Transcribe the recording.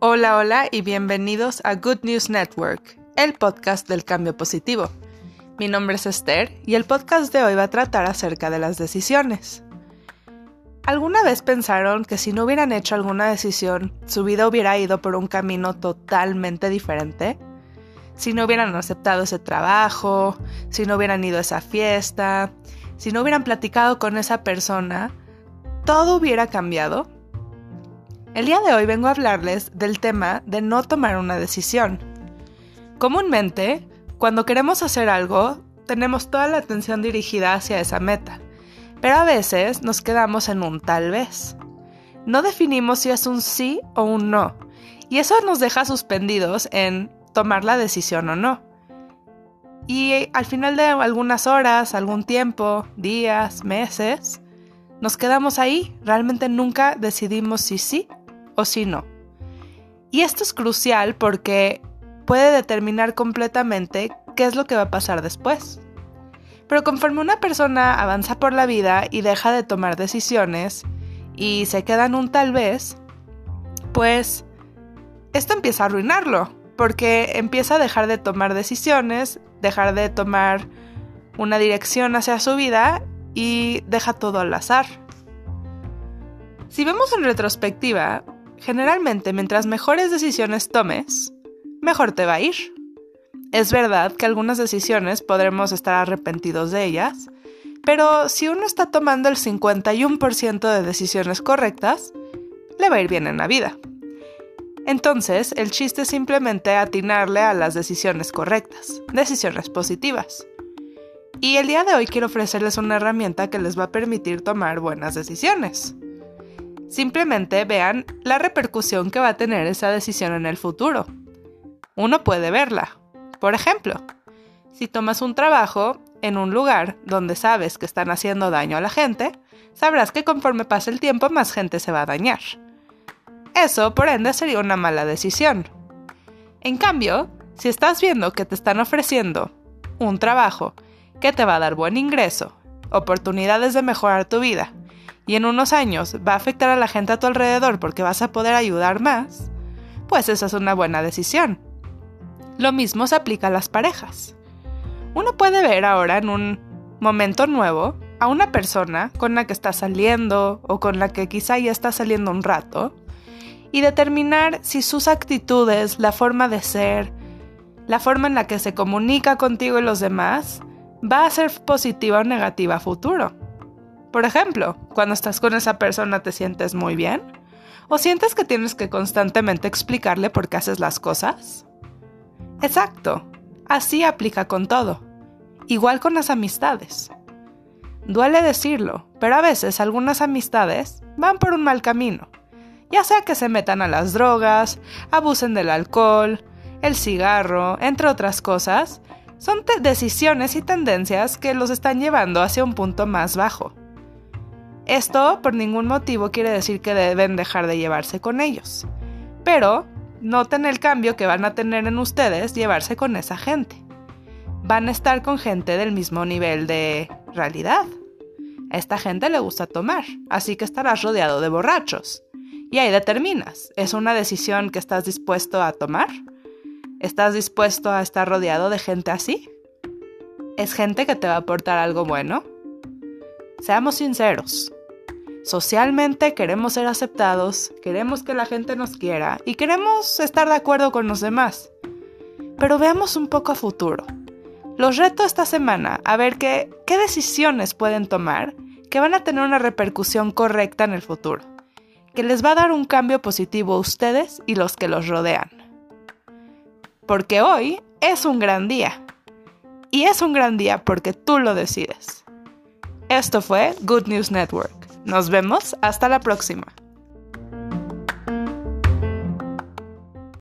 Hola, hola y bienvenidos a Good News Network, el podcast del cambio positivo. Mi nombre es Esther y el podcast de hoy va a tratar acerca de las decisiones. ¿Alguna vez pensaron que si no hubieran hecho alguna decisión, su vida hubiera ido por un camino totalmente diferente? Si no hubieran aceptado ese trabajo, si no hubieran ido a esa fiesta, si no hubieran platicado con esa persona, ¿todo hubiera cambiado? El día de hoy vengo a hablarles del tema de no tomar una decisión. Comúnmente, cuando queremos hacer algo, tenemos toda la atención dirigida hacia esa meta, pero a veces nos quedamos en un tal vez. No definimos si es un sí o un no, y eso nos deja suspendidos en tomar la decisión o no. Y al final de algunas horas, algún tiempo, días, meses, nos quedamos ahí, realmente nunca decidimos si sí o si no. Y esto es crucial porque puede determinar completamente qué es lo que va a pasar después. Pero conforme una persona avanza por la vida y deja de tomar decisiones y se queda en un tal vez, pues esto empieza a arruinarlo, porque empieza a dejar de tomar decisiones, dejar de tomar una dirección hacia su vida y deja todo al azar. Si vemos en retrospectiva, Generalmente, mientras mejores decisiones tomes, mejor te va a ir. Es verdad que algunas decisiones podremos estar arrepentidos de ellas, pero si uno está tomando el 51% de decisiones correctas, le va a ir bien en la vida. Entonces, el chiste es simplemente atinarle a las decisiones correctas, decisiones positivas. Y el día de hoy quiero ofrecerles una herramienta que les va a permitir tomar buenas decisiones. Simplemente vean la repercusión que va a tener esa decisión en el futuro. Uno puede verla. Por ejemplo, si tomas un trabajo en un lugar donde sabes que están haciendo daño a la gente, sabrás que conforme pase el tiempo más gente se va a dañar. Eso, por ende, sería una mala decisión. En cambio, si estás viendo que te están ofreciendo un trabajo que te va a dar buen ingreso, oportunidades de mejorar tu vida y en unos años va a afectar a la gente a tu alrededor porque vas a poder ayudar más, pues esa es una buena decisión. Lo mismo se aplica a las parejas. Uno puede ver ahora en un momento nuevo a una persona con la que está saliendo o con la que quizá ya está saliendo un rato y determinar si sus actitudes, la forma de ser, la forma en la que se comunica contigo y los demás va a ser positiva o negativa a futuro. Por ejemplo, cuando estás con esa persona te sientes muy bien o sientes que tienes que constantemente explicarle por qué haces las cosas. Exacto, así aplica con todo, igual con las amistades. Duele decirlo, pero a veces algunas amistades van por un mal camino, ya sea que se metan a las drogas, abusen del alcohol, el cigarro, entre otras cosas, son decisiones y tendencias que los están llevando hacia un punto más bajo. Esto por ningún motivo quiere decir que deben dejar de llevarse con ellos. Pero noten el cambio que van a tener en ustedes llevarse con esa gente. Van a estar con gente del mismo nivel de realidad. A esta gente le gusta tomar, así que estarás rodeado de borrachos. Y ahí determinas, ¿es una decisión que estás dispuesto a tomar? ¿Estás dispuesto a estar rodeado de gente así? ¿Es gente que te va a aportar algo bueno? Seamos sinceros, Socialmente queremos ser aceptados, queremos que la gente nos quiera y queremos estar de acuerdo con los demás. Pero veamos un poco a futuro. Los reto esta semana a ver qué, qué decisiones pueden tomar que van a tener una repercusión correcta en el futuro, que les va a dar un cambio positivo a ustedes y los que los rodean. Porque hoy es un gran día. Y es un gran día porque tú lo decides. Esto fue Good News Network. Nos vemos hasta la próxima.